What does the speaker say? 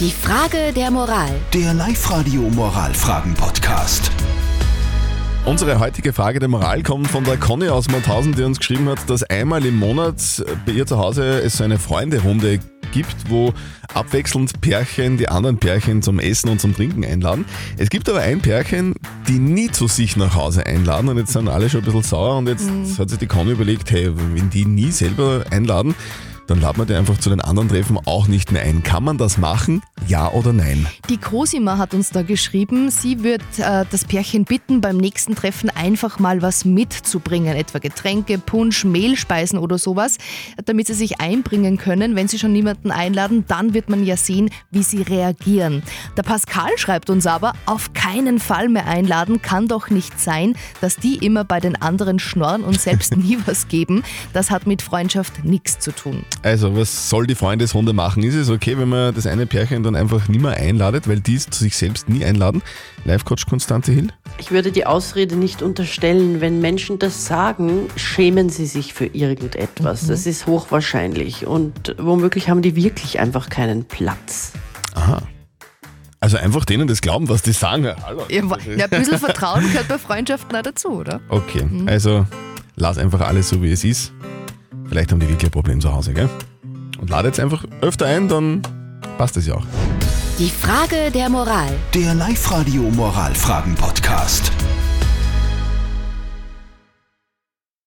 Die Frage der Moral. Der Live-Radio Moralfragen-Podcast. Unsere heutige Frage der Moral kommt von der Conny aus Mauthausen, die uns geschrieben hat, dass einmal im Monat bei ihr zu Hause es so eine Freunderunde gibt, wo abwechselnd Pärchen die anderen Pärchen zum Essen und zum Trinken einladen. Es gibt aber ein Pärchen, die nie zu sich nach Hause einladen und jetzt sind alle schon ein bisschen sauer und jetzt hat sich die Conny überlegt, hey, wenn die nie selber einladen, dann laden wir die einfach zu den anderen Treffen auch nicht mehr ein. Kann man das machen? Ja oder nein? Die Cosima hat uns da geschrieben, sie wird äh, das Pärchen bitten, beim nächsten Treffen einfach mal was mitzubringen, etwa Getränke, Punsch, Mehlspeisen oder sowas, damit sie sich einbringen können. Wenn sie schon niemanden einladen, dann wird man ja sehen, wie sie reagieren. Der Pascal schreibt uns aber, auf keinen Fall mehr einladen, kann doch nicht sein, dass die immer bei den anderen schnorren und selbst nie was geben. Das hat mit Freundschaft nichts zu tun. Also, was soll die Freundesrunde machen? Ist es okay, wenn man das eine Pärchen dann einfach nie mehr einladet, weil die es zu sich selbst nie einladen? Live-Coach Konstante Hill? Ich würde die Ausrede nicht unterstellen. Wenn Menschen das sagen, schämen sie sich für irgendetwas. Das ist hochwahrscheinlich. Und womöglich haben die wirklich einfach keinen Platz. Aha. Also einfach denen das glauben, was die sagen. Ja, hallo. Ja, ja, ein bisschen Vertrauen gehört bei Freundschaften auch dazu, oder? Okay, also lass einfach alles so, wie es ist. Vielleicht haben die wirklich ein Problem zu Hause, gell? Und lade jetzt einfach öfter ein, dann passt es ja auch. Die Frage der Moral. Der Live-Radio Moralfragen-Podcast.